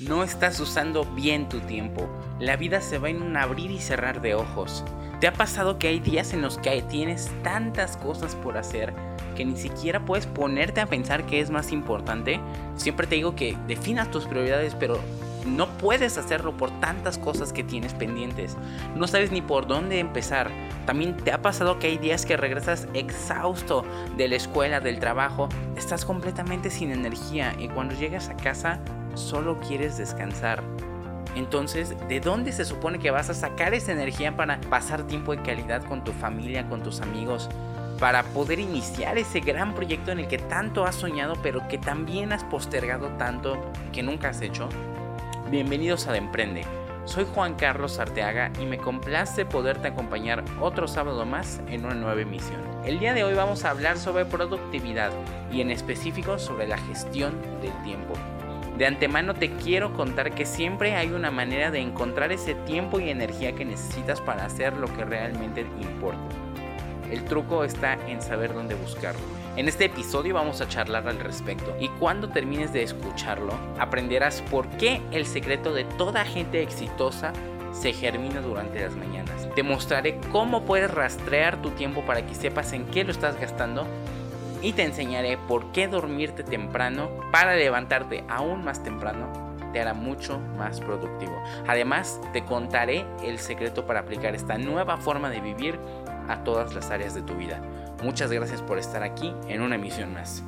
No estás usando bien tu tiempo. La vida se va en un abrir y cerrar de ojos. ¿Te ha pasado que hay días en los que tienes tantas cosas por hacer que ni siquiera puedes ponerte a pensar qué es más importante? Siempre te digo que definas tus prioridades, pero no puedes hacerlo por tantas cosas que tienes pendientes. No sabes ni por dónde empezar. También te ha pasado que hay días que regresas exhausto de la escuela, del trabajo, estás completamente sin energía y cuando llegas a casa solo quieres descansar. Entonces, ¿de dónde se supone que vas a sacar esa energía para pasar tiempo de calidad con tu familia, con tus amigos? Para poder iniciar ese gran proyecto en el que tanto has soñado, pero que también has postergado tanto que nunca has hecho. Bienvenidos a Emprende. Soy Juan Carlos Arteaga y me complace poderte acompañar otro sábado más en una nueva emisión. El día de hoy vamos a hablar sobre productividad y en específico sobre la gestión del tiempo. De antemano te quiero contar que siempre hay una manera de encontrar ese tiempo y energía que necesitas para hacer lo que realmente importa. El truco está en saber dónde buscarlo. En este episodio vamos a charlar al respecto y cuando termines de escucharlo aprenderás por qué el secreto de toda gente exitosa se germina durante las mañanas. Te mostraré cómo puedes rastrear tu tiempo para que sepas en qué lo estás gastando y te enseñaré por qué dormirte temprano para levantarte aún más temprano te hará mucho más productivo. Además, te contaré el secreto para aplicar esta nueva forma de vivir a todas las áreas de tu vida. Muchas gracias por estar aquí en una emisión más.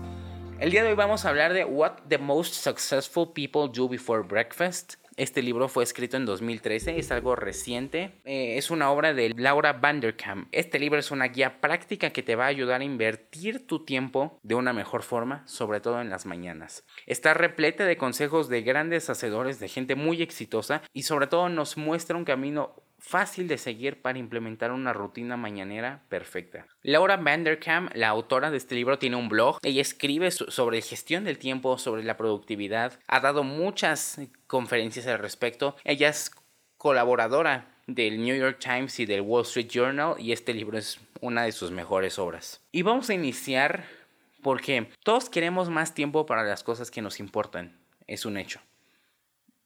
El día de hoy vamos a hablar de What the Most Successful People Do Before Breakfast. Este libro fue escrito en 2013, es algo reciente. Eh, es una obra de Laura Vanderkam. Este libro es una guía práctica que te va a ayudar a invertir tu tiempo de una mejor forma, sobre todo en las mañanas. Está repleta de consejos de grandes hacedores, de gente muy exitosa y sobre todo nos muestra un camino fácil de seguir para implementar una rutina mañanera perfecta. Laura Vanderkam, la autora de este libro, tiene un blog. Ella escribe sobre gestión del tiempo, sobre la productividad. Ha dado muchas conferencias al respecto. Ella es colaboradora del New York Times y del Wall Street Journal y este libro es una de sus mejores obras. Y vamos a iniciar porque todos queremos más tiempo para las cosas que nos importan. Es un hecho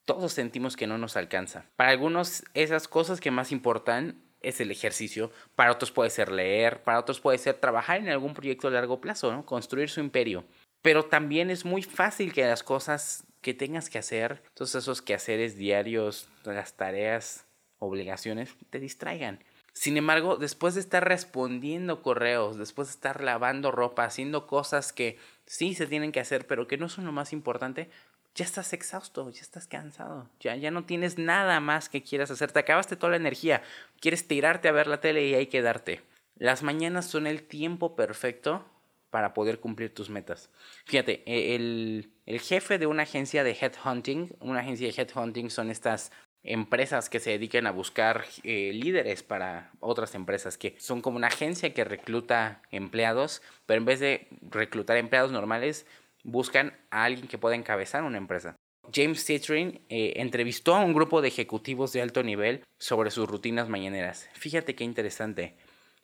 todos sentimos que no nos alcanza. Para algunos esas cosas que más importan es el ejercicio, para otros puede ser leer, para otros puede ser trabajar en algún proyecto a largo plazo, ¿no? construir su imperio. Pero también es muy fácil que las cosas que tengas que hacer, todos esos quehaceres diarios, las tareas, obligaciones, te distraigan. Sin embargo, después de estar respondiendo correos, después de estar lavando ropa, haciendo cosas que sí se tienen que hacer, pero que no son lo más importante, ya estás exhausto, ya estás cansado, ya, ya no tienes nada más que quieras hacer, te acabaste toda la energía, quieres tirarte a ver la tele y hay que darte. Las mañanas son el tiempo perfecto para poder cumplir tus metas. Fíjate, e, el, el jefe de una agencia de headhunting, una agencia de headhunting son estas empresas que se dedican a buscar eh, líderes para otras empresas, que son como una agencia que recluta empleados, pero en vez de reclutar empleados normales, buscan a alguien que pueda encabezar una empresa. James Citrin eh, entrevistó a un grupo de ejecutivos de alto nivel sobre sus rutinas mañaneras. Fíjate qué interesante.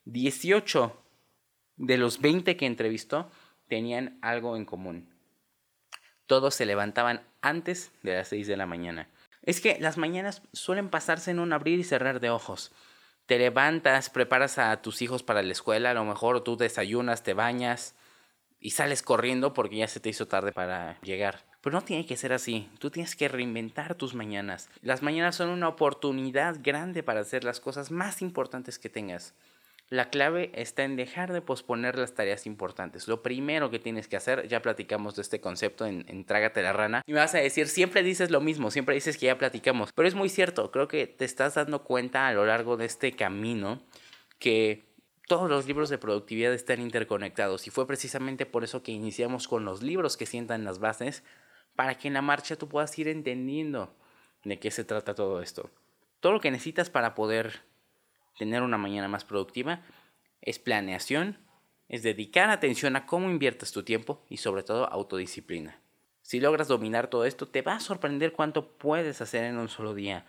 18 de los 20 que entrevistó tenían algo en común. Todos se levantaban antes de las 6 de la mañana. Es que las mañanas suelen pasarse en un abrir y cerrar de ojos. Te levantas, preparas a tus hijos para la escuela, a lo mejor tú desayunas, te bañas, y sales corriendo porque ya se te hizo tarde para llegar. Pero no tiene que ser así. Tú tienes que reinventar tus mañanas. Las mañanas son una oportunidad grande para hacer las cosas más importantes que tengas. La clave está en dejar de posponer las tareas importantes. Lo primero que tienes que hacer, ya platicamos de este concepto en, en, Trágate la rana, y me vas a decir, siempre dices lo mismo, siempre dices que ya platicamos, pero es muy cierto, creo que te estás dando cuenta a lo largo de este camino que todos los libros de productividad están interconectados y fue precisamente por eso que iniciamos con los libros que sientan las bases para que en la marcha tú puedas ir entendiendo de qué se trata todo esto. Todo lo que necesitas para poder tener una mañana más productiva es planeación, es dedicar atención a cómo inviertes tu tiempo y sobre todo autodisciplina. Si logras dominar todo esto, te va a sorprender cuánto puedes hacer en un solo día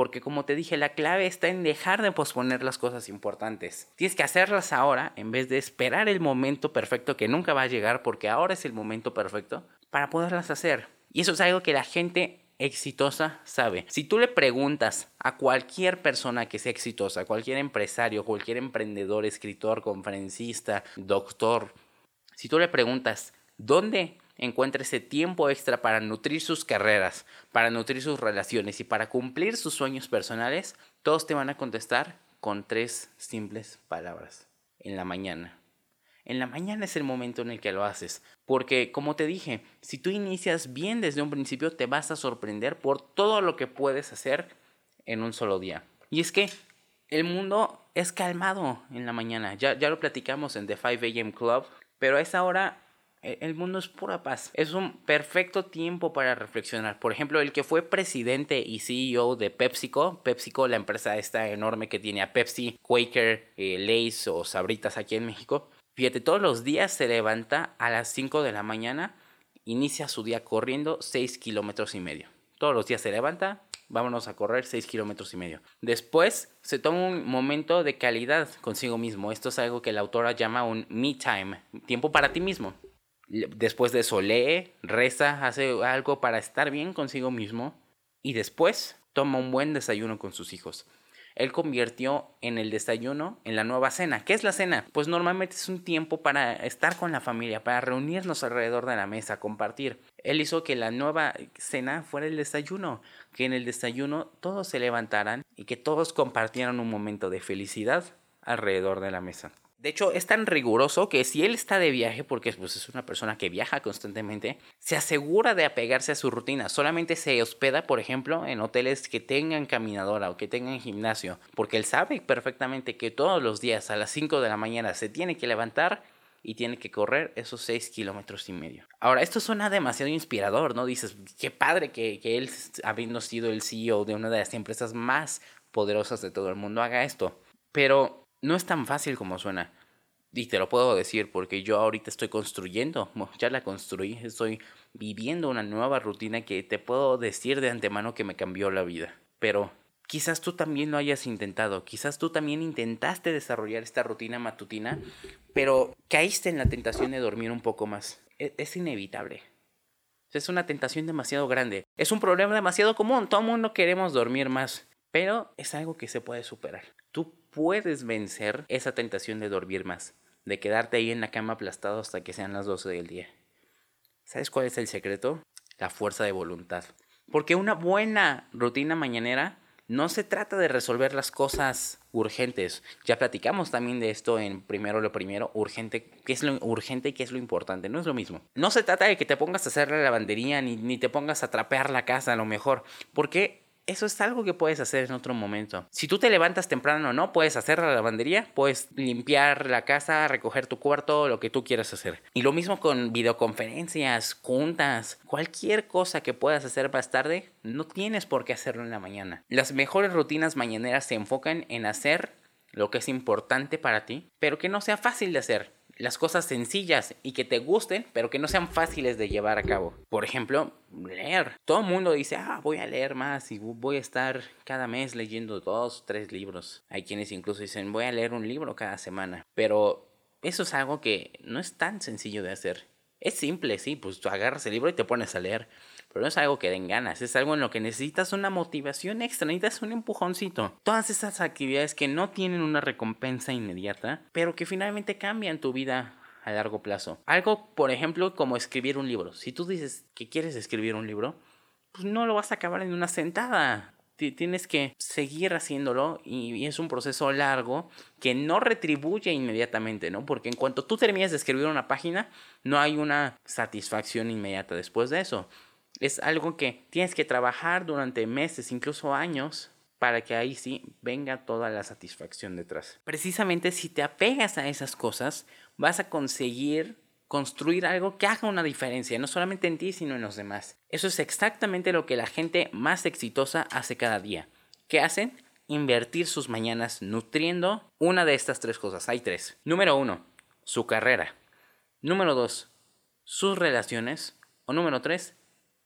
porque como te dije, la clave está en dejar de posponer las cosas importantes. Tienes que hacerlas ahora en vez de esperar el momento perfecto que nunca va a llegar porque ahora es el momento perfecto para poderlas hacer. Y eso es algo que la gente exitosa sabe. Si tú le preguntas a cualquier persona que sea exitosa, cualquier empresario, cualquier emprendedor, escritor, conferencista, doctor, si tú le preguntas, ¿dónde encuentra ese tiempo extra para nutrir sus carreras, para nutrir sus relaciones y para cumplir sus sueños personales, todos te van a contestar con tres simples palabras. En la mañana. En la mañana es el momento en el que lo haces. Porque, como te dije, si tú inicias bien desde un principio, te vas a sorprender por todo lo que puedes hacer en un solo día. Y es que el mundo es calmado en la mañana. Ya, ya lo platicamos en The 5 AM Club. Pero a esa hora el mundo es pura paz. Es un perfecto tiempo para reflexionar. Por ejemplo, el que fue presidente y CEO de PepsiCo, PepsiCo, la empresa esta enorme que tiene a Pepsi, Quaker, eh, Lays o Sabritas aquí en México. Fíjate, todos los días se levanta a las 5 de la mañana, inicia su día corriendo 6 kilómetros y medio. Todos los días se levanta, vámonos a correr 6 kilómetros y medio. Después se toma un momento de calidad consigo mismo. Esto es algo que la autora llama un me time, tiempo para ti mismo. Después de eso lee, reza, hace algo para estar bien consigo mismo y después toma un buen desayuno con sus hijos. Él convirtió en el desayuno en la nueva cena. ¿Qué es la cena? Pues normalmente es un tiempo para estar con la familia, para reunirnos alrededor de la mesa, compartir. Él hizo que la nueva cena fuera el desayuno, que en el desayuno todos se levantaran y que todos compartieran un momento de felicidad alrededor de la mesa. De hecho, es tan riguroso que si él está de viaje, porque pues, es una persona que viaja constantemente, se asegura de apegarse a su rutina. Solamente se hospeda, por ejemplo, en hoteles que tengan caminadora o que tengan gimnasio, porque él sabe perfectamente que todos los días a las 5 de la mañana se tiene que levantar y tiene que correr esos 6 kilómetros y medio. Ahora, esto suena demasiado inspirador, ¿no? Dices, qué padre que, que él, habiendo sido el CEO de una de las empresas más poderosas de todo el mundo, haga esto. Pero no es tan fácil como suena. Y te lo puedo decir porque yo ahorita estoy construyendo, ya la construí, estoy viviendo una nueva rutina que te puedo decir de antemano que me cambió la vida. Pero quizás tú también lo hayas intentado, quizás tú también intentaste desarrollar esta rutina matutina, pero caíste en la tentación de dormir un poco más. Es, es inevitable. Es una tentación demasiado grande. Es un problema demasiado común. Todo el mundo queremos dormir más. Pero es algo que se puede superar. Tú puedes vencer esa tentación de dormir más, de quedarte ahí en la cama aplastado hasta que sean las 12 del día. ¿Sabes cuál es el secreto? La fuerza de voluntad. Porque una buena rutina mañanera no se trata de resolver las cosas urgentes. Ya platicamos también de esto en primero lo primero, urgente, qué es lo urgente y qué es lo importante. No es lo mismo. No se trata de que te pongas a hacer la lavandería ni, ni te pongas a trapear la casa a lo mejor. Porque eso es algo que puedes hacer en otro momento. Si tú te levantas temprano o no, puedes hacer la lavandería, puedes limpiar la casa, recoger tu cuarto, lo que tú quieras hacer. Y lo mismo con videoconferencias, juntas, cualquier cosa que puedas hacer más tarde, no tienes por qué hacerlo en la mañana. Las mejores rutinas mañaneras se enfocan en hacer lo que es importante para ti, pero que no sea fácil de hacer las cosas sencillas y que te gusten, pero que no sean fáciles de llevar a cabo. Por ejemplo, leer. Todo el mundo dice, ah, voy a leer más y voy a estar cada mes leyendo dos, tres libros. Hay quienes incluso dicen, voy a leer un libro cada semana. Pero eso es algo que no es tan sencillo de hacer. Es simple, sí, pues tú agarras el libro y te pones a leer. Pero no es algo que den ganas, es algo en lo que necesitas una motivación extra, necesitas un empujoncito. Todas esas actividades que no tienen una recompensa inmediata, pero que finalmente cambian tu vida a largo plazo. Algo, por ejemplo, como escribir un libro. Si tú dices que quieres escribir un libro, pues no lo vas a acabar en una sentada tienes que seguir haciéndolo y, es un proceso largo que no retribuye inmediatamente, ¿no? Porque en cuanto tú termines de escribir una página, no hay una satisfacción inmediata después de eso es algo que tienes que trabajar durante meses, incluso años, para que ahí sí venga toda la satisfacción detrás. Precisamente si te apegas a esas cosas, vas a conseguir construir algo que haga una diferencia, no solamente en ti, sino en los demás. Eso es exactamente lo que la gente más exitosa hace cada día. ¿Qué hacen? Invertir sus mañanas nutriendo una de estas tres cosas. Hay tres. Número uno, su carrera. Número dos, sus relaciones. O número tres,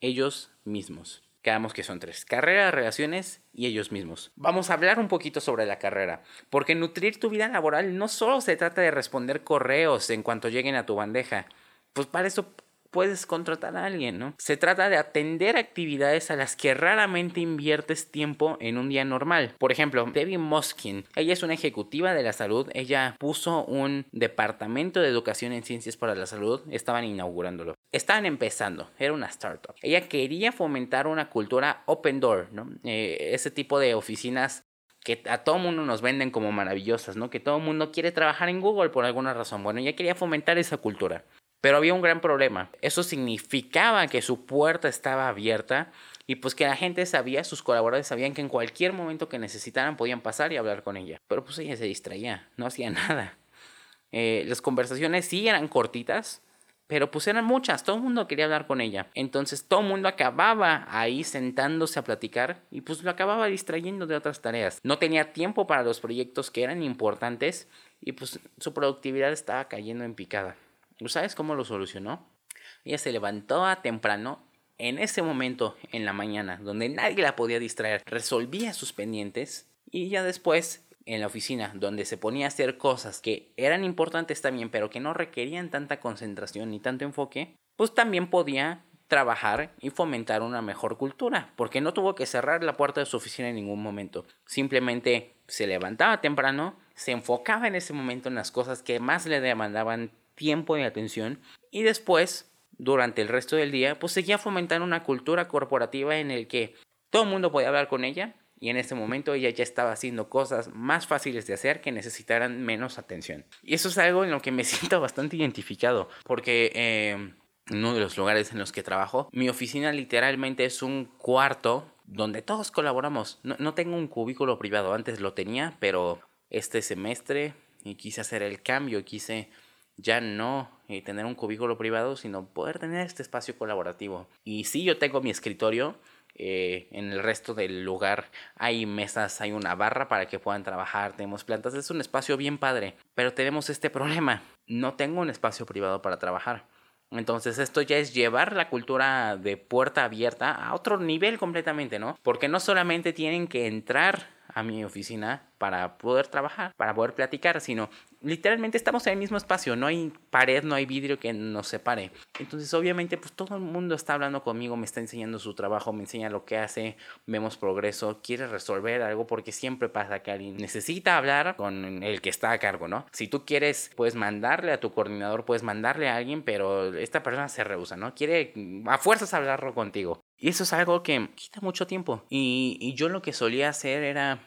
ellos mismos. Quedamos que son tres. Carrera, relaciones y ellos mismos. Vamos a hablar un poquito sobre la carrera, porque nutrir tu vida laboral no solo se trata de responder correos en cuanto lleguen a tu bandeja. Pues para eso puedes contratar a alguien, ¿no? Se trata de atender actividades a las que raramente inviertes tiempo en un día normal. Por ejemplo, Debbie Moskin, ella es una ejecutiva de la salud, ella puso un departamento de educación en ciencias para la salud, estaban inaugurándolo. Estaban empezando, era una startup. Ella quería fomentar una cultura open door, ¿no? Eh, ese tipo de oficinas que a todo mundo nos venden como maravillosas, ¿no? Que todo mundo quiere trabajar en Google por alguna razón. Bueno, ella quería fomentar esa cultura. Pero había un gran problema. Eso significaba que su puerta estaba abierta y pues que la gente sabía, sus colaboradores sabían que en cualquier momento que necesitaran podían pasar y hablar con ella. Pero pues ella se distraía, no hacía nada. Eh, las conversaciones sí eran cortitas, pero pues eran muchas, todo el mundo quería hablar con ella. Entonces todo el mundo acababa ahí sentándose a platicar y pues lo acababa distrayendo de otras tareas. No tenía tiempo para los proyectos que eran importantes y pues su productividad estaba cayendo en picada. ¿Sabes cómo lo solucionó? Ella se levantó a temprano en ese momento en la mañana, donde nadie la podía distraer, resolvía sus pendientes y ya después en la oficina, donde se ponía a hacer cosas que eran importantes también, pero que no requerían tanta concentración ni tanto enfoque, pues también podía trabajar y fomentar una mejor cultura, porque no tuvo que cerrar la puerta de su oficina en ningún momento. Simplemente se levantaba temprano, se enfocaba en ese momento en las cosas que más le demandaban tiempo y atención y después, durante el resto del día, pues seguía fomentando una cultura corporativa en el que todo el mundo podía hablar con ella y en ese momento ella ya estaba haciendo cosas más fáciles de hacer que necesitaran menos atención. Y eso es algo en lo que me siento bastante identificado, porque eh, uno de los lugares en los que trabajo, mi oficina literalmente es un cuarto donde todos colaboramos. No, no tengo un cubículo privado, antes lo tenía, pero este semestre quise hacer el cambio, quise ya no eh, tener un cubículo privado, sino poder tener este espacio colaborativo. Y sí, yo tengo mi escritorio, eh, en el resto del lugar hay mesas, hay una barra para que puedan trabajar, tenemos plantas, es un espacio bien padre, pero tenemos este problema, no tengo un espacio privado para trabajar. Entonces esto ya es llevar la cultura de puerta abierta a otro nivel completamente, ¿no? Porque no solamente tienen que entrar a mi oficina para poder trabajar, para poder platicar, sino literalmente estamos en el mismo espacio, no hay pared, no hay vidrio que nos separe. Entonces, obviamente, pues todo el mundo está hablando conmigo, me está enseñando su trabajo, me enseña lo que hace, vemos progreso, quiere resolver algo porque siempre pasa que alguien necesita hablar con el que está a cargo, ¿no? Si tú quieres, puedes mandarle a tu coordinador, puedes mandarle a alguien, pero esta persona se rehúsa, ¿no? Quiere a fuerzas hablarlo contigo. Y eso es algo que quita mucho tiempo. Y, y yo lo que solía hacer era,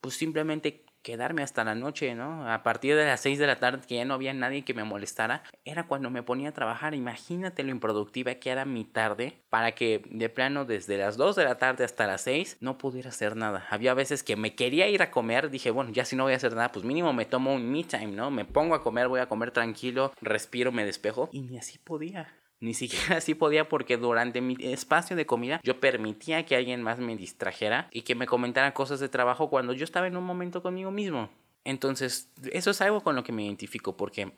pues simplemente quedarme hasta la noche, ¿no? A partir de las 6 de la tarde, que ya no había nadie que me molestara, era cuando me ponía a trabajar. Imagínate lo improductiva que era mi tarde para que de plano desde las 2 de la tarde hasta las 6 no pudiera hacer nada. Había veces que me quería ir a comer, dije, bueno, ya si no voy a hacer nada, pues mínimo me tomo un me time, ¿no? Me pongo a comer, voy a comer tranquilo, respiro, me despejo y ni así podía. Ni siquiera así podía porque durante mi espacio de comida yo permitía que alguien más me distrajera y que me comentara cosas de trabajo cuando yo estaba en un momento conmigo mismo. Entonces, eso es algo con lo que me identifico porque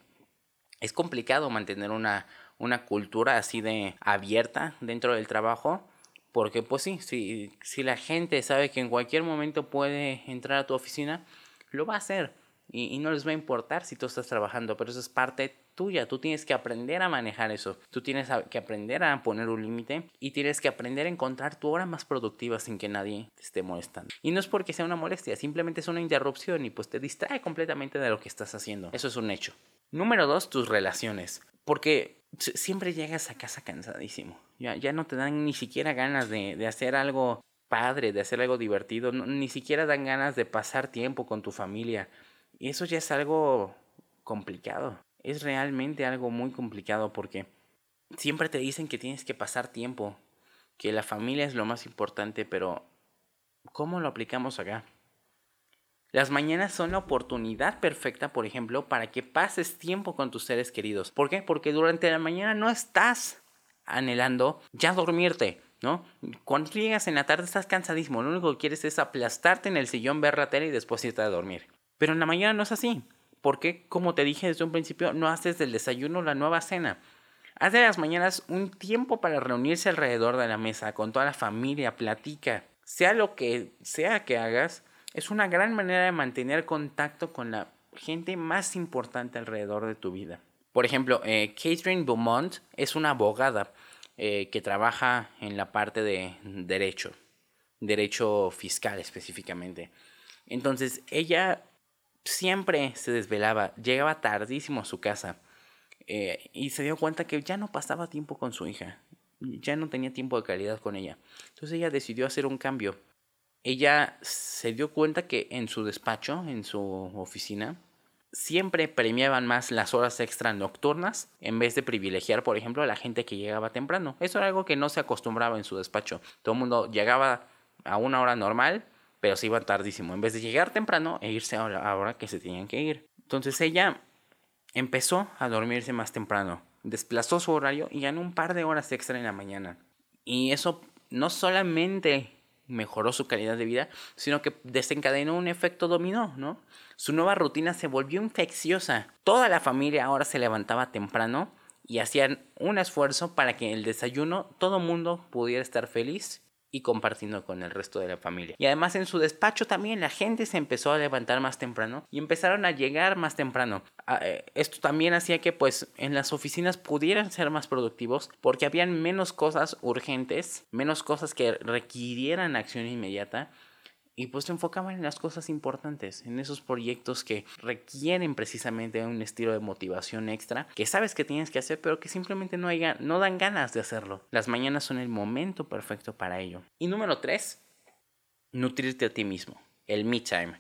es complicado mantener una, una cultura así de abierta dentro del trabajo. Porque pues sí, si, si la gente sabe que en cualquier momento puede entrar a tu oficina, lo va a hacer. Y, y no les va a importar si tú estás trabajando, pero eso es parte tuya. Tú tienes que aprender a manejar eso. Tú tienes que aprender a poner un límite y tienes que aprender a encontrar tu hora más productiva sin que nadie te esté molestando. Y no es porque sea una molestia, simplemente es una interrupción y pues te distrae completamente de lo que estás haciendo. Eso es un hecho. Número dos, tus relaciones. Porque siempre llegas a casa cansadísimo. Ya, ya no te dan ni siquiera ganas de, de hacer algo padre, de hacer algo divertido. ni siquiera dan ganas de pasar tiempo con tu familia. Y eso ya es algo complicado es realmente algo muy complicado porque siempre te dicen que tienes que pasar tiempo, que la familia es lo más importante, pero ¿cómo lo aplicamos acá? Las mañanas son la oportunidad perfecta, por ejemplo, para que pases tiempo con tus seres queridos. ¿Por qué? Porque durante la mañana no estás anhelando ya dormirte, ¿no? Cuando llegas en la tarde estás cansadísimo, lo único que quieres es aplastarte en el sillón, ver la tele y después irte a dormir. Pero en la mañana no es así. Porque, como te dije desde un principio, no haces del desayuno la nueva cena. Haz de las mañanas un tiempo para reunirse alrededor de la mesa con toda la familia, platica. Sea lo que sea que hagas, es una gran manera de mantener contacto con la gente más importante alrededor de tu vida. Por ejemplo, eh, Catherine Beaumont es una abogada eh, que trabaja en la parte de derecho, derecho fiscal específicamente. Entonces, ella siempre se desvelaba, llegaba tardísimo a su casa eh, y se dio cuenta que ya no pasaba tiempo con su hija, ya no tenía tiempo de calidad con ella. Entonces ella decidió hacer un cambio. Ella se dio cuenta que en su despacho, en su oficina, siempre premiaban más las horas extra nocturnas en vez de privilegiar, por ejemplo, a la gente que llegaba temprano. Eso era algo que no se acostumbraba en su despacho. Todo el mundo llegaba a una hora normal, pero se iba tardísimo, en vez de llegar temprano e irse a la hora que se tenían que ir. Entonces ella empezó a dormirse más temprano, desplazó su horario y ganó un par de horas extra en la mañana. Y eso no solamente mejoró su calidad de vida, sino que desencadenó un efecto dominó, ¿no? Su nueva rutina se volvió infecciosa. Toda la familia ahora se levantaba temprano y hacían un esfuerzo para que en el desayuno todo mundo pudiera estar feliz y compartiendo con el resto de la familia. Y además en su despacho también la gente se empezó a levantar más temprano y empezaron a llegar más temprano. Ah, eh, esto también hacía que pues en las oficinas pudieran ser más productivos porque habían menos cosas urgentes, menos cosas que requirieran acción inmediata y pues se enfocaban en las cosas importantes, en esos proyectos que requieren precisamente un estilo de motivación extra, que sabes que tienes que hacer, pero que simplemente no, hay, no dan ganas de hacerlo. Las mañanas son el momento perfecto para ello. Y número tres, nutrirte a ti mismo, el me time.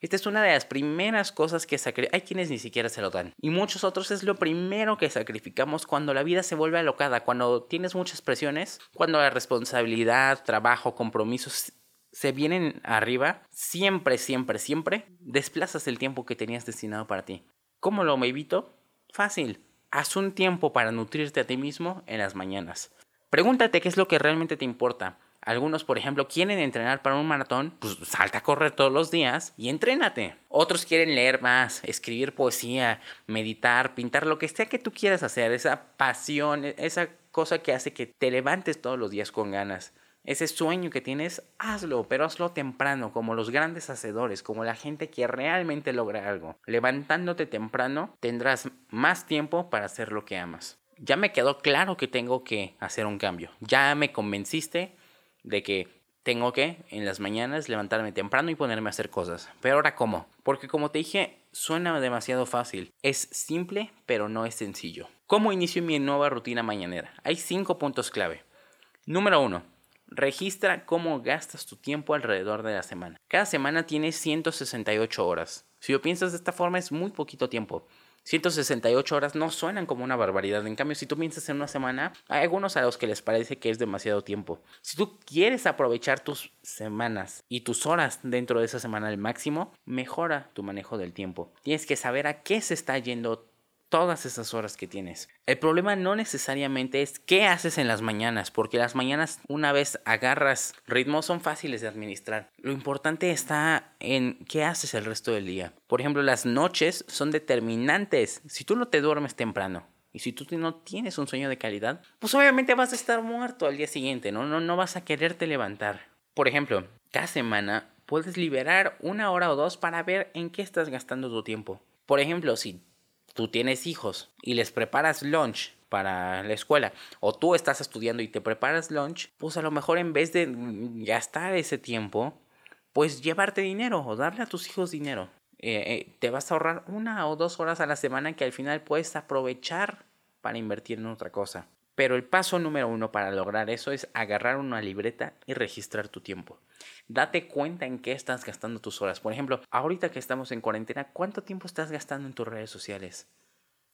Esta es una de las primeras cosas que sacrificamos. Hay quienes ni siquiera se lo dan. Y muchos otros es lo primero que sacrificamos cuando la vida se vuelve alocada, cuando tienes muchas presiones, cuando la responsabilidad, trabajo, compromisos se vienen arriba, siempre, siempre, siempre desplazas el tiempo que tenías destinado para ti. ¿Cómo lo evito? Fácil. Haz un tiempo para nutrirte a ti mismo en las mañanas. Pregúntate qué es lo que realmente te importa. Algunos, por ejemplo, quieren entrenar para un maratón, pues salta a correr todos los días y entrénate. Otros quieren leer más, escribir poesía, meditar, pintar, lo que sea que tú quieras hacer, esa pasión, esa cosa que hace que te levantes todos los días con ganas. Ese sueño que tienes, hazlo, pero hazlo temprano, como los grandes hacedores, como la gente que realmente logra algo. Levantándote temprano, tendrás más tiempo para hacer lo que amas. Ya me quedó claro que tengo que hacer un cambio. Ya me convenciste de que tengo que en las mañanas levantarme temprano y ponerme a hacer cosas. Pero ahora cómo? Porque como te dije, suena demasiado fácil. Es simple, pero no es sencillo. ¿Cómo inicio mi nueva rutina mañanera? Hay cinco puntos clave. Número uno Registra cómo gastas tu tiempo alrededor de la semana. Cada semana tienes 168 horas. Si lo piensas de esta forma es muy poquito tiempo. 168 horas no suenan como una barbaridad. En cambio, si tú piensas en una semana, hay algunos a los que les parece que es demasiado tiempo. Si tú quieres aprovechar tus semanas y tus horas dentro de esa semana al máximo, mejora tu manejo del tiempo. Tienes que saber a qué se está yendo todas esas horas que tienes. El problema no necesariamente es qué haces en las mañanas, porque las mañanas una vez agarras ritmo son fáciles de administrar. Lo importante está en qué haces el resto del día. Por ejemplo, las noches son determinantes. Si tú no te duermes temprano, y si tú no tienes un sueño de calidad, pues obviamente vas a estar muerto al día siguiente, ¿no? No, no vas a quererte levantar. Por ejemplo, cada semana puedes liberar una hora o dos para ver en qué estás gastando tu tiempo. Por ejemplo, si tú tienes hijos y les preparas lunch para la escuela o tú estás estudiando y te preparas lunch, pues a lo mejor en vez de gastar ese tiempo, pues llevarte dinero o darle a tus hijos dinero. Eh, eh, te vas a ahorrar una o dos horas a la semana que al final puedes aprovechar para invertir en otra cosa. Pero el paso número uno para lograr eso es agarrar una libreta y registrar tu tiempo. Date cuenta en qué estás gastando tus horas. Por ejemplo, ahorita que estamos en cuarentena, ¿cuánto tiempo estás gastando en tus redes sociales?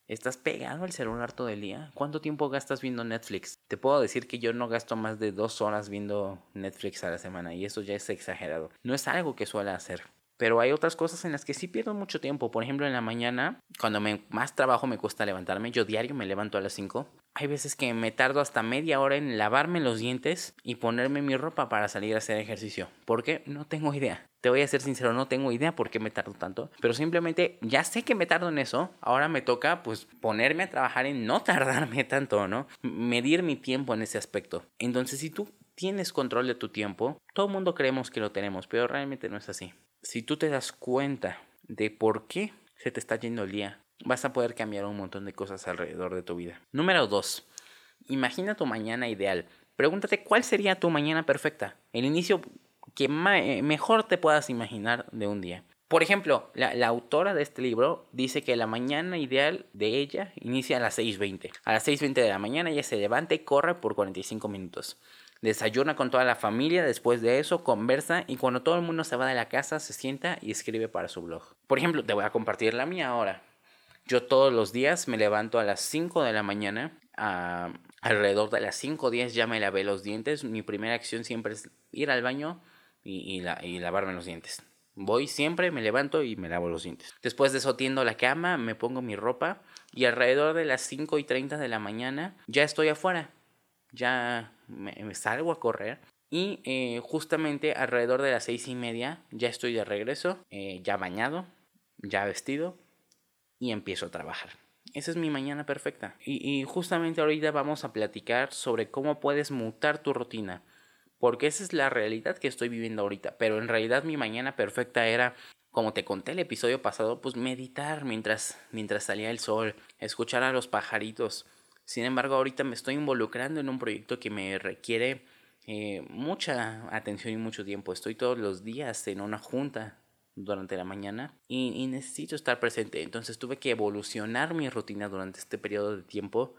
¿Estás pegado al celular todo el día? ¿Cuánto tiempo gastas viendo Netflix? Te puedo decir que yo no gasto más de dos horas viendo Netflix a la semana y eso ya es exagerado. No es algo que suele hacer. Pero hay otras cosas en las que sí pierdo mucho tiempo. Por ejemplo, en la mañana, cuando me, más trabajo me cuesta levantarme, yo diario me levanto a las 5. Hay veces que me tardo hasta media hora en lavarme los dientes y ponerme mi ropa para salir a hacer ejercicio. ¿Por qué? No tengo idea. Te voy a ser sincero, no tengo idea por qué me tardo tanto. Pero simplemente ya sé que me tardo en eso. Ahora me toca pues ponerme a trabajar en no tardarme tanto, ¿no? Medir mi tiempo en ese aspecto. Entonces, si tú tienes control de tu tiempo, todo el mundo creemos que lo tenemos, pero realmente no es así si tú te das cuenta de por qué se te está yendo el día, vas a poder cambiar un montón de cosas alrededor de tu vida. Número 2. Imagina tu mañana ideal. Pregúntate cuál sería tu mañana perfecta. El inicio que eh, mejor te puedas imaginar de un día. Por ejemplo, la, autora de este libro dice que la mañana ideal de ella inicia a las 6.20. A las 6.20 de la mañana ella se levanta y corre por 45 minutos. Desayuna con toda la familia, después de eso conversa y cuando todo el mundo se va de la casa se sienta y escribe para su blog. Por ejemplo, te voy a compartir la mía ahora. Yo todos los días me levanto a las 5 de la mañana, alrededor de las 5.10 ya me lavé los dientes. Mi primera acción siempre es ir al baño y, y lavarme los dientes. Voy siempre, me levanto y me lavo los dientes. Después de eso tiendo la cama, me pongo mi ropa y alrededor de las 5 y 30 de la mañana ya estoy afuera. Ya me, salgo a correr y eh, justamente alrededor de las 6 y media ya estoy de regreso, eh, ya bañado, ya vestido y empiezo a trabajar. Esa es mi mañana perfecta. Y, justamente ahorita vamos a platicar sobre cómo puedes mutar tu rutina. Porque esa es la realidad que estoy viviendo ahorita. Pero en realidad mi mañana perfecta era, como te conté el episodio pasado, pues meditar mientras, mientras salía el sol, escuchar a los pajaritos. Sin embargo, ahorita me estoy involucrando en un proyecto que me requiere eh, mucha atención y mucho tiempo. Estoy todos los días en una junta durante la mañana y, necesito estar presente. Entonces tuve que evolucionar mi rutina durante este periodo de tiempo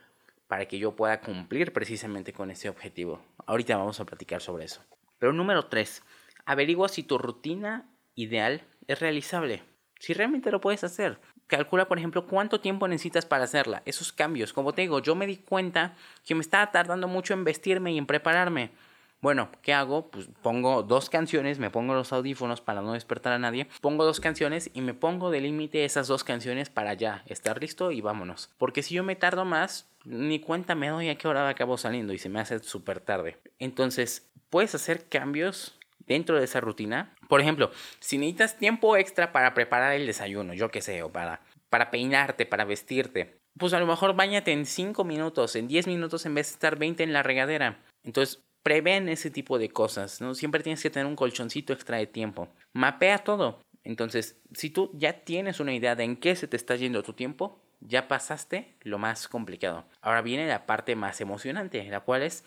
para que yo pueda cumplir precisamente con ese objetivo. Ahorita vamos a platicar sobre eso. Pero número 3, averigua si tu rutina ideal es realizable. Si realmente lo puedes hacer. Calcula, por ejemplo, cuánto tiempo necesitas para hacerla. Esos cambios. Como te digo, yo me di cuenta que me estaba tardando mucho en vestirme y en prepararme. Bueno, ¿qué hago? Pues pongo dos canciones, me pongo los audífonos para no despertar a nadie, pongo dos canciones y me pongo de límite esas dos canciones para ya estar listo y vámonos. Porque si yo me tardo más, ni cuenta me doy a qué hora acabo saliendo y se me hace súper tarde. Entonces, puedes hacer cambios dentro de esa rutina. Por ejemplo, si necesitas tiempo extra para preparar el desayuno, yo qué sé, o para, para peinarte, para vestirte, pues a lo mejor bañate en 5 minutos, en 10 minutos en vez de estar 20 en la regadera. Entonces, prevén ese tipo de cosas, ¿no? Siempre tienes que tener un colchoncito extra de tiempo. Mapea todo. Entonces, si tú ya tienes una idea de en qué se te está yendo tu tiempo, ya pasaste lo más complicado. Ahora viene la parte más emocionante, la cual es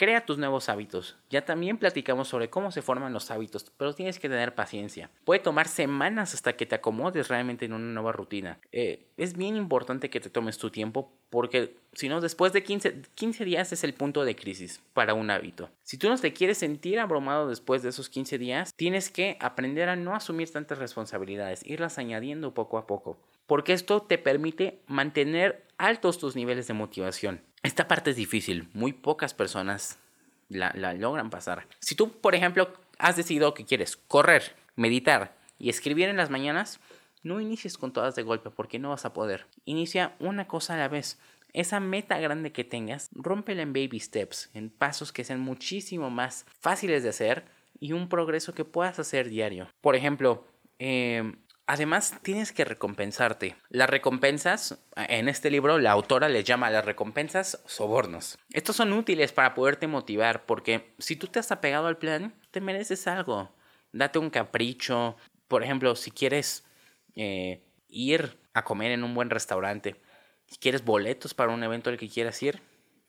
Crea tus nuevos hábitos. Ya también platicamos sobre cómo se forman los hábitos, pero tienes que tener paciencia. Puede tomar semanas hasta que te acomodes realmente en una nueva rutina. Eh, es bien importante que te tomes tu tiempo porque si no, después de 15, 15 días es el punto de crisis para un hábito. Si tú no te quieres sentir abrumado después de esos 15 días, tienes que aprender a no asumir tantas responsabilidades, irlas añadiendo poco a poco. Porque esto te permite mantener altos tus niveles de motivación. Esta parte es difícil, muy pocas personas la, logran pasar. Si tú, por ejemplo, has decidido que quieres correr, meditar y escribir en las mañanas, no inicies con todas de golpe porque no vas a poder. Inicia una cosa a la vez. Esa meta grande que tengas, rómpela en baby steps, en pasos que sean muchísimo más fáciles de hacer y un progreso que puedas hacer diario. Por ejemplo, eh, Además, tienes que recompensarte. Las recompensas, en este libro, la autora les llama las recompensas sobornos. Estos son útiles para poderte motivar, porque si tú te has apegado al plan, te mereces algo. Date un capricho. Por ejemplo, si quieres eh, ir a comer en un buen restaurante, si quieres boletos para un evento al que quieras ir,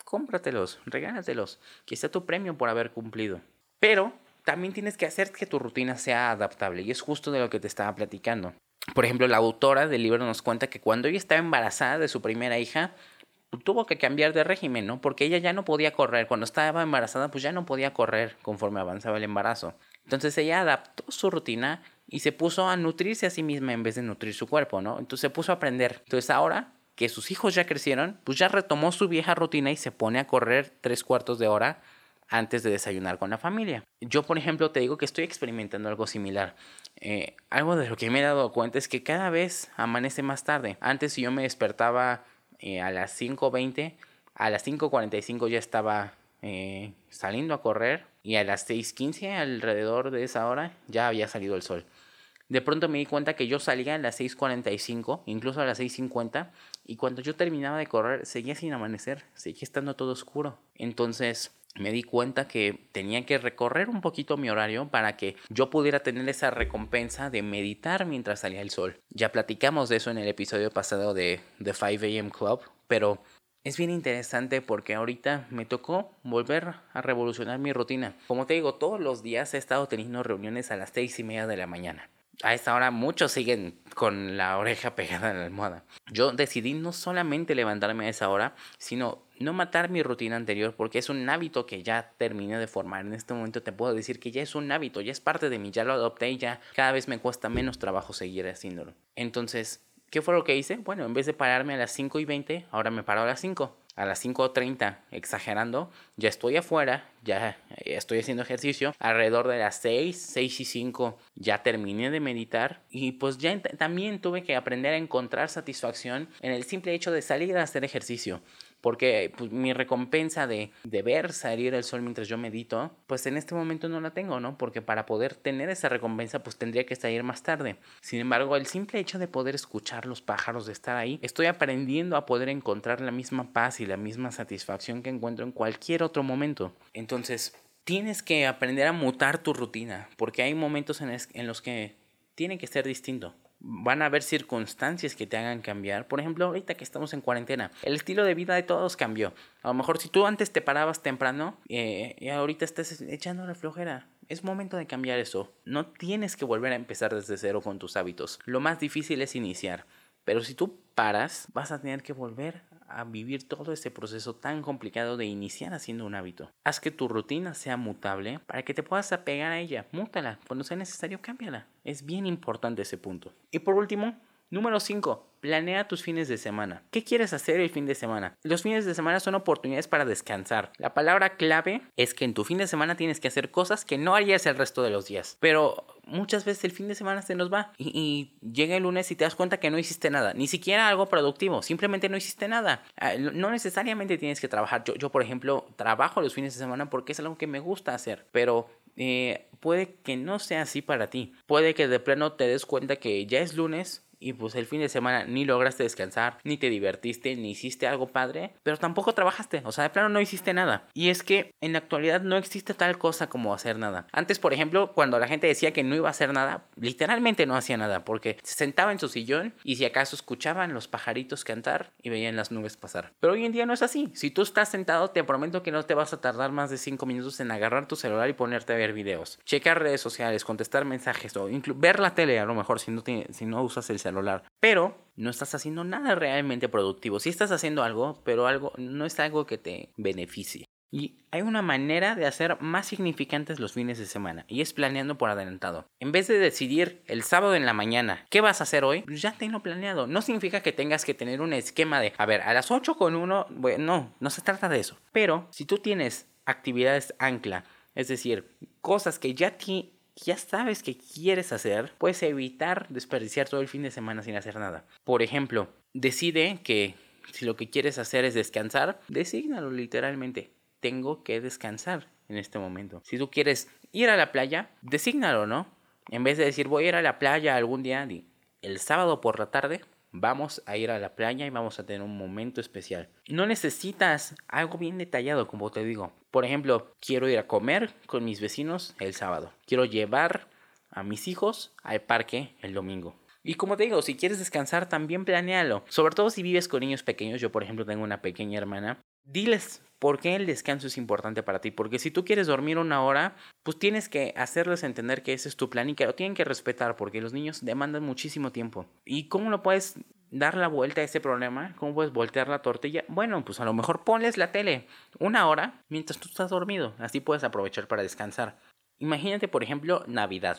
cómpratelos, regálatelos, que sea tu premio por haber cumplido. Pero también tienes que hacer que tu rutina sea adaptable y es justo de lo que te estaba platicando. Por ejemplo, la autora del libro nos cuenta que cuando ella estaba embarazada de su primera hija, tuvo que cambiar de régimen, ¿no? Porque ella ya no podía correr. Cuando estaba embarazada, pues ya no podía correr conforme avanzaba el embarazo. Entonces ella adaptó su rutina y se puso a nutrirse a sí misma en vez de nutrir su cuerpo, ¿no? Entonces se puso a aprender. Entonces ahora que sus hijos ya crecieron, pues ya retomó su vieja rutina y se pone a correr tres cuartos de hora antes de desayunar con la familia. Yo, por ejemplo, te digo que estoy experimentando algo similar. Eh, algo de lo que me he dado cuenta es que cada vez amanece más tarde. Antes si yo me despertaba eh, a las 5.20, a las 5.45 ya estaba eh, saliendo a correr y a las 6.15 alrededor de esa hora ya había salido el sol. De pronto me di cuenta que yo salía a las 6.45, incluso a las 6.50, y cuando yo terminaba de correr seguía sin amanecer, seguía estando todo oscuro. Entonces, me di cuenta que tenía que recorrer un poquito mi horario para que yo pudiera tener esa recompensa de meditar mientras salía el sol. Ya platicamos de eso en el episodio pasado de The 5 AM Club, pero es bien interesante porque ahorita me tocó volver a revolucionar mi rutina. Como te digo, todos los días he estado teniendo reuniones a las seis y media de la mañana. A esta hora muchos siguen con la oreja pegada en la almohada. Yo decidí no solamente levantarme a esa hora, sino no matar mi rutina anterior porque es un hábito que ya terminé de formar. En este momento te puedo decir que ya es un hábito, ya es parte de mí, ya lo adopté y ya cada vez me cuesta menos trabajo seguir haciéndolo. Entonces, ¿qué fue lo que hice? Bueno, en vez de pararme a las 5 y 20, ahora me paro a las 5 a las 5.30, exagerando, ya estoy afuera, ya estoy haciendo ejercicio. Alrededor de las 6, 6 y 5 ya terminé de meditar y pues ya también tuve que aprender a encontrar satisfacción en el simple hecho de salir a hacer ejercicio porque pues, mi recompensa de, de ver salir el sol mientras yo medito, pues en este momento no la tengo, ¿no? Porque para poder tener esa recompensa, pues tendría que salir más tarde. Sin embargo, el simple hecho de poder escuchar los pájaros, de estar ahí, estoy aprendiendo a poder encontrar la misma paz y la misma satisfacción que encuentro en cualquier otro momento. Entonces, tienes que aprender a mutar tu rutina, porque hay momentos en, en los que tiene que ser distinto van a haber circunstancias que te hagan cambiar. Por ejemplo, ahorita que estamos en cuarentena, el estilo de vida de todos cambió. A lo mejor si tú antes te parabas temprano eh, y ahorita estás echando la flojera. Es momento de cambiar eso. No tienes que volver a empezar desde cero con tus hábitos. Lo más difícil es iniciar. Pero si tú paras, vas a tener que volver a vivir todo este proceso tan complicado de iniciar haciendo un hábito. Haz que tu rutina sea mutable para que te puedas apegar a ella. Mútala. Cuando sea necesario, cámbiala. Es bien importante ese punto. Y por último, Número 5. Planea tus fines de semana. ¿Qué quieres hacer el fin de semana? Los fines de semana son oportunidades para descansar. La palabra clave es que en tu fin de semana tienes que hacer cosas que no harías el resto de los días. Pero muchas veces el fin de semana se nos va y, llega el lunes y te das cuenta que no hiciste nada. Ni siquiera algo productivo. Simplemente no hiciste nada. Ah, no necesariamente tienes que trabajar. Yo, yo por ejemplo, trabajo los fines de semana porque es algo que me gusta hacer. Pero eh, puede que no sea así para ti. Puede que de plano te des cuenta que ya es lunes y pues el fin de semana ni lograste descansar, ni te divertiste, ni hiciste algo padre, pero tampoco trabajaste, o sea, de plano no hiciste nada. Y es que en la actualidad no existe tal cosa como hacer nada. Antes, por ejemplo, cuando la gente decía que no iba a hacer nada, literalmente no hacía nada, porque se sentaba en su sillón y si acaso escuchaban los pajaritos cantar y veían las nubes pasar. Pero hoy en día no es así. Si tú estás sentado, te prometo que no te vas a tardar más de 5 minutos en agarrar tu celular y ponerte a ver videos, checar redes sociales, contestar mensajes o ver la tele a lo mejor si no, si no usas el celular pero no estás haciendo nada realmente productivo. Sí estás haciendo algo, pero algo no es algo que te beneficie. Y hay una manera de hacer más significantes los fines de semana y es planeando por adelantado. En vez de decidir el sábado en la mañana qué vas a hacer hoy, pues ya tenlo planeado. No significa que tengas que tener un esquema de, a ver, a las 8 con uno, bueno, no, no se trata de eso. Pero si tú tienes actividades ancla, es decir, cosas que ya ti ya sabes que quieres hacer, puedes evitar desperdiciar todo el fin de semana sin hacer nada. Por ejemplo, decide que si lo que quieres hacer es descansar, desígnalo literalmente. Tengo que descansar en este momento. Si tú quieres ir a la playa, desígnalo, ¿no? En vez de decir voy a ir a la playa algún día, el sábado por la tarde vamos a ir a la playa y vamos a tener un momento especial. No necesitas algo bien detallado, como te digo. Por ejemplo, quiero ir a comer con mis vecinos el sábado. Quiero llevar a mis hijos al parque el domingo. Y como te digo, si quieres descansar, también planealo. Sobre todo si vives con niños pequeños. Yo, por ejemplo, tengo una pequeña hermana. Diles por qué el descanso es importante para ti. Porque si tú quieres dormir una hora, pues tienes que hacerles entender que ese es tu plan y que lo tienen que respetar. Porque los niños demandan muchísimo tiempo. ¿Y cómo lo puedes dar la vuelta a ese problema? ¿Cómo puedes voltear la tortilla? Bueno, pues a lo mejor ponles la tele una hora mientras tú estás dormido. Así puedes aprovechar para descansar. Imagínate, por ejemplo, Navidad.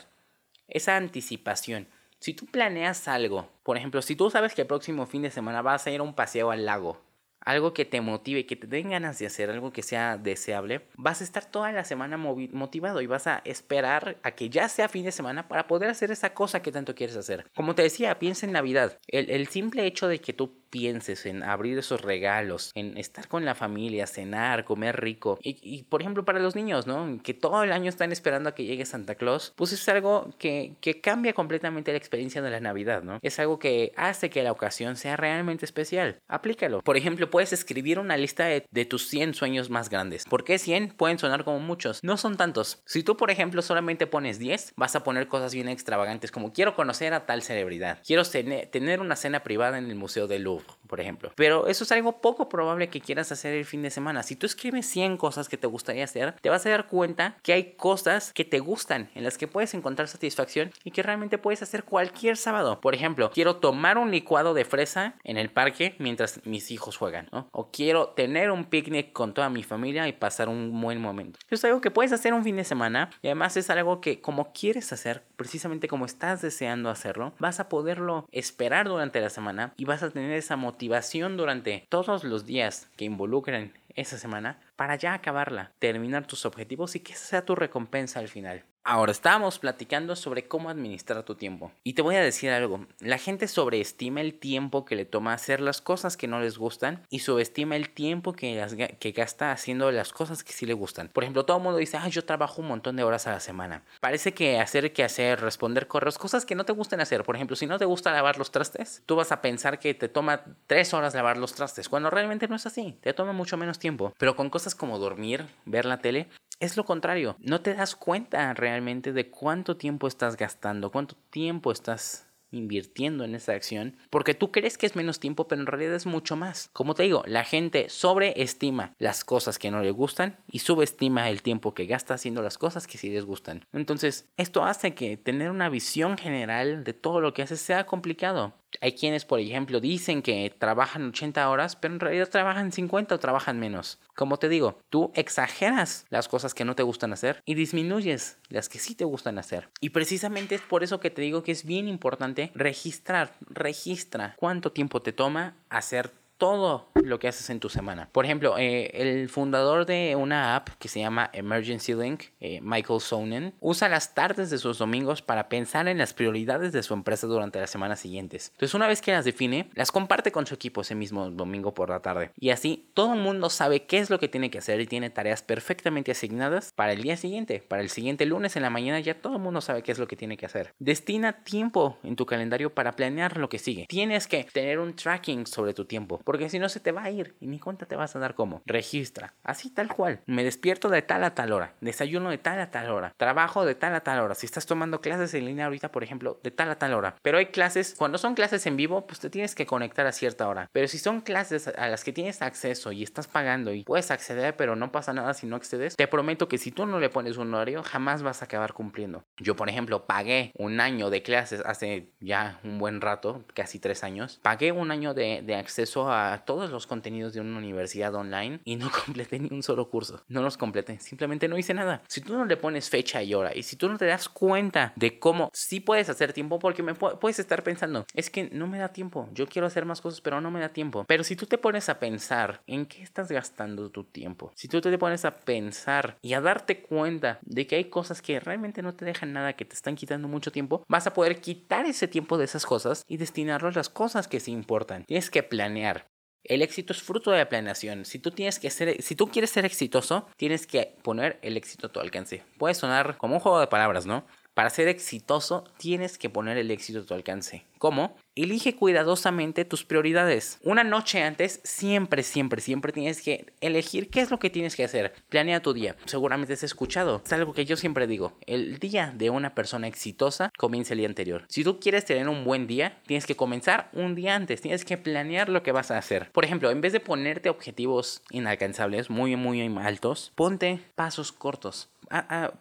Esa anticipación. Si tú planeas algo, por ejemplo, si tú sabes que el próximo fin de semana vas a ir a un paseo al lago, algo que te motive, que te den ganas de hacer, algo que sea deseable, vas a estar toda la semana motivado y vas a esperar a que ya sea fin de semana para poder hacer esa cosa que tanto quieres hacer. Como te decía, piensa en Navidad. El, el simple hecho de que tú pienses en abrir esos regalos, en estar con la familia, cenar, comer rico. Y, por ejemplo, para los niños, ¿no? Que todo el año están esperando a que llegue Santa Claus, pues es algo que, que cambia completamente la experiencia de la Navidad, ¿no? Es algo que hace que la ocasión sea realmente especial. Aplícalo. Por ejemplo, puedes escribir una lista de, de tus 100 sueños más grandes. ¿Por qué 100? Pueden sonar como muchos. No son tantos. Si tú, por ejemplo, solamente pones 10, vas a poner cosas bien extravagantes como quiero conocer a tal celebridad. Quiero tener una cena privada en el Museo del Louvre, por ejemplo. Pero eso es algo poco probable que quieras hacer el fin de semana. Si tú escribes 100 cosas que te gustaría hacer, te vas a dar cuenta que hay cosas que te gustan, en las que puedes encontrar satisfacción y que realmente puedes hacer cualquier sábado. Por ejemplo, quiero tomar un licuado de fresa en el parque mientras mis hijos juegan, O quiero tener un picnic con toda mi familia y pasar un buen momento. es algo que puedes hacer un fin de semana y además es algo que como quieres hacer, precisamente como estás deseando hacerlo, vas a poderlo esperar durante la semana y vas a tener esa motivación durante todos los días que involucren esa semana para ya acabarla, terminar tus objetivos y que sea tu recompensa al final. Ahora estábamos platicando sobre cómo administrar tu tiempo. Y te voy a decir algo, la gente sobreestima el tiempo que le toma hacer las cosas que no les gustan y subestima el tiempo que, que gasta haciendo las cosas que sí le gustan. Por ejemplo, todo el mundo dice, ah, yo trabajo un montón de horas a la semana. Parece que hacer que hacer, responder correos, cosas que no te gusten hacer. Por ejemplo, si no te gusta lavar los trastes, tú vas a pensar que te toma tres horas lavar los trastes, cuando realmente no es así. Te toma mucho menos tiempo. Pero con cosas como dormir, ver la tele, es lo contrario. No te das cuenta realmente de cuánto tiempo estás gastando, cuánto tiempo estás invirtiendo en esa acción, porque tú crees que es menos tiempo, pero en realidad es mucho más. Como te digo, la gente sobreestima las cosas que no le gustan y subestima el tiempo que gasta haciendo las cosas que sí les gustan. Entonces, esto hace que tener una visión general de todo lo que haces sea complicado. Hay quienes, por ejemplo, dicen que trabajan 80 horas, pero en realidad trabajan 50 o trabajan menos. Como te digo, tú exageras las cosas que no te gustan hacer y disminuyes las que sí te gustan hacer. Y precisamente es por eso que te digo que es bien importante registrar, registra cuánto tiempo te toma hacer todo lo que haces en tu semana. Por ejemplo, eh, el fundador de una app que se llama Emergency Link, eh, Michael Sonnen, usa las tardes de sus domingos para pensar en las prioridades de su empresa durante las semanas siguientes. Entonces, una vez que las define, las comparte con su equipo ese mismo domingo por la tarde. Y así todo el mundo sabe qué es lo que tiene que hacer y tiene tareas perfectamente asignadas para el día siguiente. Para el siguiente lunes en la mañana ya todo el mundo sabe qué es lo que tiene que hacer. Destina tiempo en tu calendario para planear lo que sigue. Tienes que tener un tracking sobre tu tiempo porque si no se te va a ir y ni cuenta te vas a dar cómo. Registra, así tal cual. Me despierto de tal a tal hora, desayuno de tal a tal hora, trabajo de tal a tal hora. Si estás tomando clases en línea ahorita, por ejemplo, de tal a tal hora. Pero hay clases, cuando son clases en vivo, pues te tienes que conectar a cierta hora. Pero si son clases a las que tienes acceso y estás pagando y puedes acceder, pero no pasa nada si no accedes, te prometo que si tú no le pones un horario, jamás vas a acabar cumpliendo. Yo, por ejemplo, pagué un año de clases hace ya un buen rato, casi tres años. Pagué un año de, de acceso a todos los contenidos de una universidad online y no completé ni un solo curso. No los completé, simplemente no hice nada. Si tú no le pones fecha y hora y si tú no te das cuenta de cómo sí puedes hacer tiempo, porque me puedes estar pensando, es que no me da tiempo, yo quiero hacer más cosas, pero no me da tiempo. Pero si tú te pones a pensar en qué estás gastando tu tiempo, si tú te pones a pensar y a darte cuenta de que hay cosas que realmente no te dejan nada, que te están quitando mucho tiempo, vas a poder quitar ese tiempo de esas cosas y destinarlo a las cosas que sí importan. Tienes que planear. El éxito es fruto de la planeación. Si tú tienes que ser, si tú quieres ser exitoso, tienes que poner el éxito a tu alcance. Puede sonar como un juego de palabras, ¿no? Para ser exitoso, tienes que poner el éxito a tu alcance. ¿Cómo? Elige cuidadosamente tus prioridades. Una noche antes, siempre, siempre, siempre tienes que elegir qué es lo que tienes que hacer. Planea tu día. Seguramente has escuchado. Es algo que yo siempre digo. El día de una persona exitosa comienza el día anterior. Si tú quieres tener un buen día, tienes que comenzar un día antes. Tienes que planear lo que vas a hacer. Por ejemplo, en vez de ponerte objetivos inalcanzables, muy, muy altos, ponte pasos cortos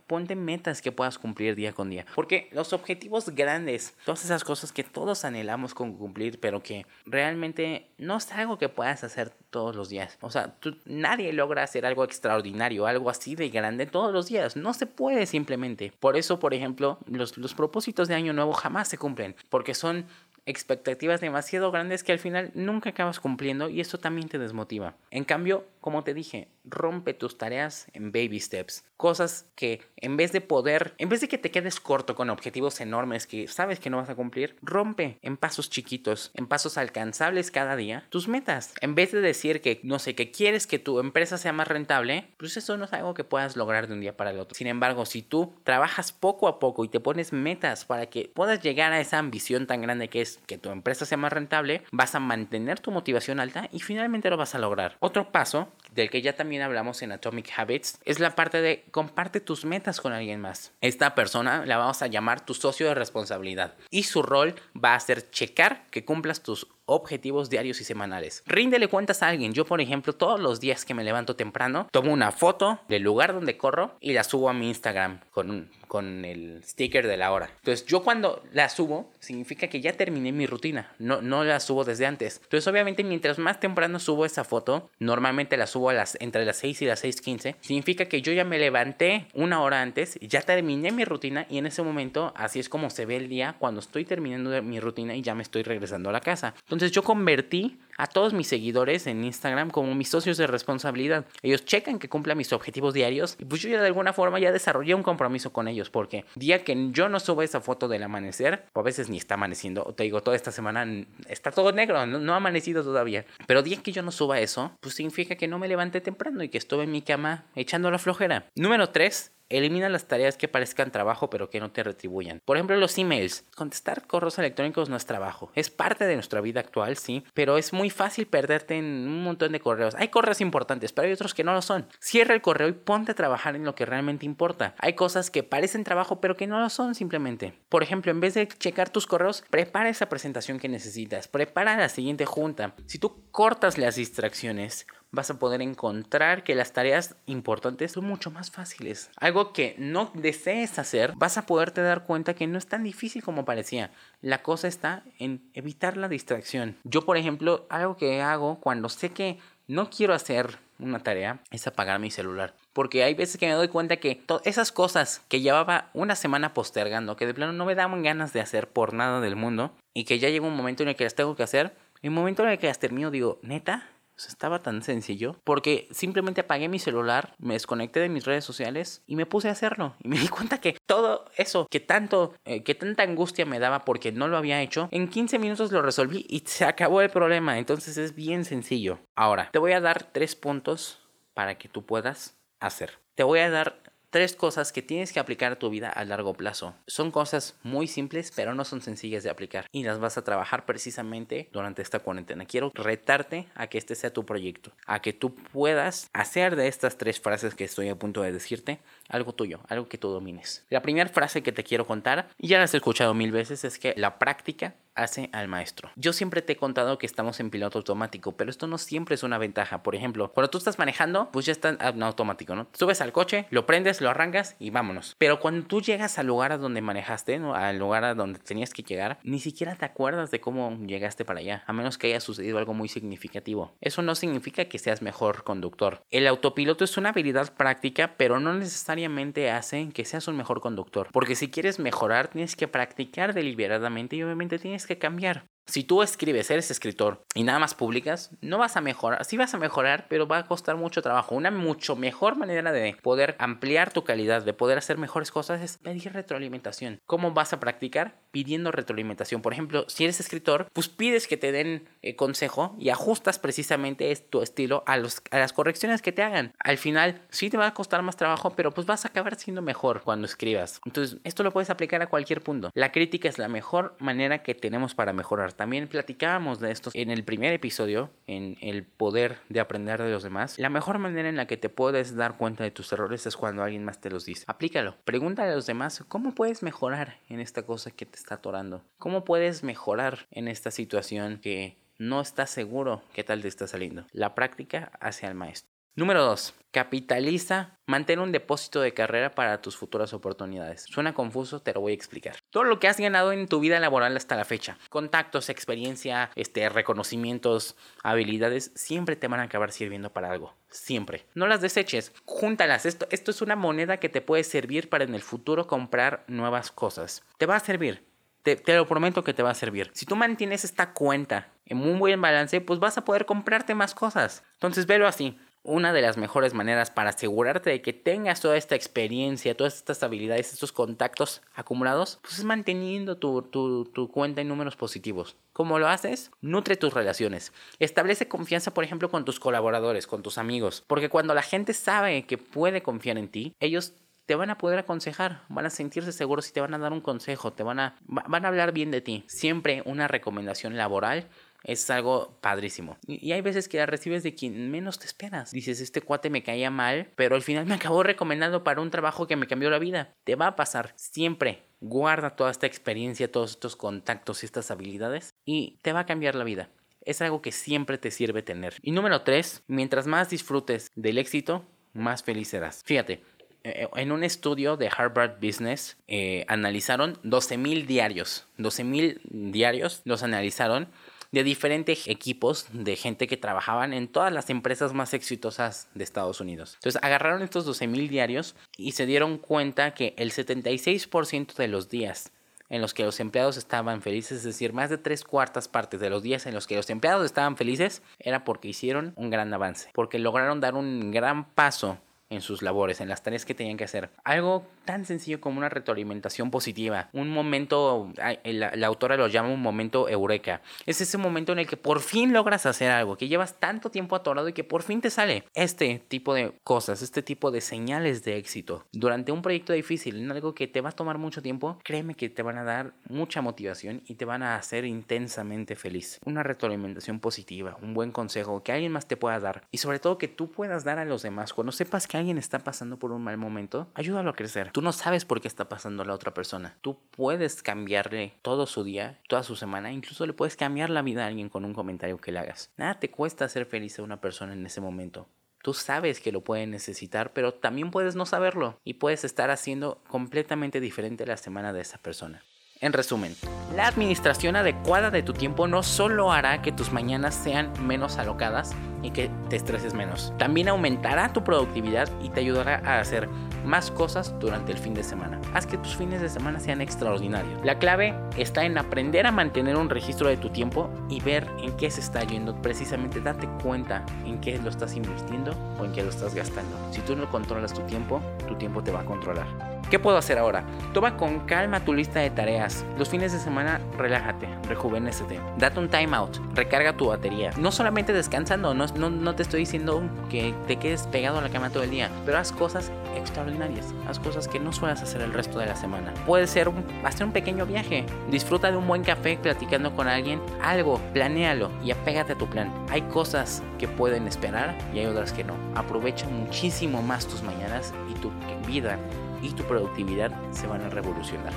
ponte metas que puedas cumplir día con día. Porque los objetivos grandes, todas esas cosas que todos anhelamos con cumplir, pero que realmente no es algo que puedas hacer todos los días. O sea, nadie logra hacer algo extraordinario, algo así de grande todos los días. No se puede simplemente. Por eso, por ejemplo, los, los propósitos de año nuevo jamás se cumplen. Porque son expectativas demasiado grandes que al final nunca acabas cumpliendo y eso también te desmotiva. En cambio, como te dije, rompe tus tareas en baby steps. Cosas que en vez de poder, en vez de que te quedes corto con objetivos enormes que sabes que no vas a cumplir, rompe en pasos chiquitos, en pasos alcanzables cada día tus metas. En vez de decir que, no sé, que quieres que tu empresa sea más rentable, pues eso no es algo que puedas lograr de un día para el otro. Sin embargo, si tú trabajas poco a poco y te pones metas para que puedas llegar a esa ambición tan grande que es que tu empresa sea más rentable, vas a mantener tu motivación alta y finalmente lo vas a lograr. Otro paso del que ya también hablamos en Atomic Habits, es la parte de comparte tus metas con alguien más. Esta persona la vamos a llamar tu socio de responsabilidad y su rol va a ser checar que cumplas tus objetivos diarios y semanales. Ríndele cuentas a alguien. Yo, por ejemplo, todos los días que me levanto temprano, tomo una foto del lugar donde corro y la subo a mi Instagram con, con el sticker de la hora. Entonces, yo cuando la subo, significa que ya terminé mi rutina. No, no la subo desde antes. Entonces, obviamente, mientras más temprano subo esa foto, normalmente la subo a las, entre las 6 y las 6.15, significa que yo ya me levanté una hora antes, ya terminé mi rutina y en ese momento así es como se ve el día cuando estoy terminando mi rutina y ya me estoy regresando a la casa. Entonces yo convertí a todos mis seguidores en Instagram como mis socios de responsabilidad. Ellos checan que cumpla mis objetivos diarios y pues yo ya de alguna forma ya desarrollé un compromiso con ellos porque día que yo no subo esa foto del amanecer, o a veces ni está amaneciendo, te digo, toda esta semana está todo negro, no, no ha amanecido todavía, pero día que yo no suba eso, pues significa que no me levanté temprano y que estuve en mi cama echando la flojera. Número 3 Elimina las tareas que parezcan trabajo pero que no te retribuyan. Por ejemplo, los emails. Contestar correos electrónicos no es trabajo. Es parte de nuestra vida actual, sí, pero es muy fácil perderte en un montón de correos. Hay correos importantes, pero hay otros que no lo son. Cierra el correo y ponte a trabajar en lo que realmente importa. Hay cosas que parecen trabajo pero que no lo son simplemente. Por ejemplo, en vez de checar tus correos, prepara esa presentación que necesitas. Prepara la siguiente junta. Si tú cortas las distracciones, vas a poder encontrar que las tareas importantes son mucho más fáciles. Algo que no desees hacer, vas a poderte dar cuenta que no es tan difícil como parecía. La cosa está en evitar la distracción. Yo, por ejemplo, algo que hago cuando sé que no quiero hacer una tarea es apagar mi celular. Porque hay veces que me doy cuenta que esas cosas que llevaba una semana postergando, que de plano no me daban ganas de hacer por nada del mundo, y que ya llega un momento en el que las tengo que hacer, en el momento en el que las termino digo, neta, estaba tan sencillo porque simplemente apagué mi celular, me desconecté de mis redes sociales y me puse a hacerlo. Y me di cuenta que todo eso que tanto, eh, que tanta angustia me daba porque no lo había hecho, en 15 minutos lo resolví y se acabó el problema. Entonces es bien sencillo. Ahora, te voy a dar tres puntos para que tú puedas hacer. Te voy a dar Tres cosas que tienes que aplicar a tu vida a largo plazo. Son cosas muy simples, pero no son sencillas de aplicar. Y las vas a trabajar precisamente durante esta cuarentena. Quiero retarte a que este sea tu proyecto. A que tú puedas hacer de estas tres frases que estoy a punto de decirte algo tuyo, algo que tú domines. La primera frase que te quiero contar, y ya la has escuchado mil veces, es que la práctica hace al maestro. Yo siempre te he contado que estamos en piloto automático, pero esto no siempre es una ventaja. Por ejemplo, cuando tú estás manejando, pues ya está en automático, ¿no? Subes al coche, lo prendes, lo arrancas y vámonos. Pero cuando tú llegas al lugar a donde manejaste, al lugar a donde tenías que llegar, ni siquiera te acuerdas de cómo llegaste para allá, a menos que haya sucedido algo muy significativo. Eso no significa que seas mejor conductor. El autopiloto es una habilidad práctica, pero no necesariamente hace que seas un mejor conductor. Porque si quieres mejorar, tienes que practicar deliberadamente y obviamente tienes que cambiar. Si tú escribes, eres escritor y nada más publicas, no vas a mejorar. Sí vas a mejorar, pero va a costar mucho trabajo. Una mucho mejor manera de poder ampliar tu calidad, de poder hacer mejores cosas es pedir retroalimentación. ¿Cómo vas a practicar? Pidiendo retroalimentación. Por ejemplo, si eres escritor, pues pides que te den eh, consejo y ajustas precisamente tu estilo a, los, a las correcciones que te hagan. Al final, sí te va a costar más trabajo, pero pues vas a acabar siendo mejor cuando escribas. Entonces, esto lo puedes aplicar a cualquier punto. La crítica es la mejor manera que tenemos para mejorar también platicábamos de esto en el primer episodio, en el poder de aprender de los demás. La mejor manera en la que te puedes dar cuenta de tus errores es cuando alguien más te los dice. Aplícalo. Pregúntale a los demás cómo puedes mejorar en esta cosa que te está atorando. ¿Cómo puedes mejorar en esta situación que no estás seguro qué tal te está saliendo? La práctica hacia el maestro. Número 2. Capitaliza, mantén un depósito de carrera para tus futuras oportunidades. Suena confuso, te lo voy a explicar. Todo lo que has ganado en tu vida laboral hasta la fecha, contactos, experiencia, este, reconocimientos, habilidades, siempre te van a acabar sirviendo para algo. Siempre. No las deseches, júntalas. Esto, esto es una moneda que te puede servir para en el futuro comprar nuevas cosas. Te va a servir Te, te, lo prometo que te va a servir. Si tú mantienes esta cuenta en un buen balance, pues vas a poder comprarte más cosas. Entonces, velo así. Una de las mejores maneras para asegurarte de que tengas toda esta experiencia, todas estas habilidades, estos contactos acumulados, pues es manteniendo tu, tu, tu cuenta en números positivos. ¿Cómo lo haces? Nutre tus relaciones. Establece confianza, por ejemplo, con tus colaboradores, con tus amigos. Porque cuando la gente sabe que puede confiar en ti, ellos te van a poder aconsejar, van a sentirse seguros y te van a dar un consejo, te van a, van a hablar bien de ti. Siempre una recomendación laboral es algo padrísimo. Y, hay veces que la recibes de quien menos te esperas. Dices, este cuate me caía mal, pero al final me acabó recomendando para un trabajo que me cambió la vida. Te va a pasar siempre. Guarda toda esta experiencia, todos estos contactos y estas habilidades y te va a cambiar la vida. Es algo que siempre te sirve tener. Y número tres, mientras más disfrutes del éxito, más feliz serás. Fíjate, en un estudio de Harvard Business eh, analizaron 12.000 diarios. 12.000 diarios los analizaron de diferentes equipos de gente que trabajaban en todas las empresas más exitosas de Estados Unidos. Entonces agarraron estos 12.000 diarios y se dieron cuenta que el 76% de los días en los que los empleados estaban felices, es decir, más de tres cuartas partes de los días en los que los empleados estaban felices, era porque hicieron un gran avance, porque lograron dar un gran paso en sus labores, en las tareas que tenían que hacer. Algo tan sencillo como una retroalimentación positiva, un momento, la, autora lo llama un momento eureka. Es ese momento en el que por fin logras hacer algo, que llevas tanto tiempo atorado y que por fin te sale. Este tipo de cosas, este tipo de señales de éxito durante un proyecto difícil, en algo que te va a tomar mucho tiempo, créeme que te van a dar mucha motivación y te van a hacer intensamente feliz. Una retroalimentación positiva, un buen consejo que alguien más te pueda dar y sobre todo que tú puedas dar a los demás cuando sepas que alguien está pasando por un mal momento, ayúdalo a crecer. Tú no sabes por qué está pasando a la otra persona. Tú puedes cambiarle todo su día, toda su semana, incluso le puedes cambiar la vida a alguien con un comentario que le hagas. Nada te cuesta ser feliz a una persona en ese momento. Tú sabes que lo puede necesitar, pero también puedes no saberlo y puedes estar haciendo completamente diferente la semana de esa persona. En resumen, la administración adecuada de tu tiempo no solo hará que tus mañanas sean menos alocadas y que te estreses menos, también aumentará tu productividad y te ayudará a hacer más cosas durante el fin de semana. Haz que tus fines de semana sean extraordinarios. La clave está en aprender a mantener un registro de tu tiempo y ver en qué se está yendo. Precisamente date cuenta en qué lo estás invirtiendo o en qué lo estás gastando. Si tú no controlas tu tiempo, tu tiempo te va a controlar. ¿Qué puedo hacer ahora? Toma con calma tu lista de tareas. Los fines de semana, relájate, rejuvenécete. Date un time out, recarga tu batería. No solamente descansando, no, no, no te estoy diciendo que te quedes pegado a la cama todo el día, pero haz cosas extraordinarias. Haz cosas que no suelas hacer el resto de la semana. Puede ser un, hacer un pequeño viaje. Disfruta de un buen café platicando con alguien. Algo, planéalo y apégate a tu plan. Hay cosas que pueden esperar y hay otras que no. Aprovecha muchísimo más tus mañanas y tu vida y tu productividad se van a revolucionar.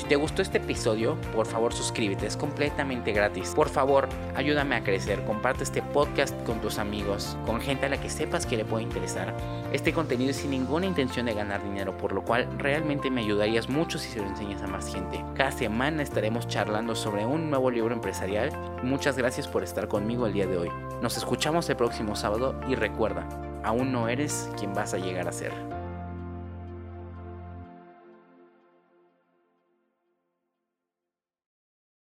Si te gustó este episodio, por favor suscríbete, es completamente gratis. Por favor, ayúdame a crecer, comparte este podcast con tus amigos, con gente a la que sepas que le puede interesar. Este contenido es sin ninguna intención de ganar dinero, por lo cual realmente me ayudarías mucho si se lo enseñas a más gente. Cada semana estaremos charlando sobre un nuevo libro empresarial. Muchas gracias por estar conmigo el día de hoy. Nos escuchamos el próximo sábado y recuerda, aún no eres quien vas a llegar a ser.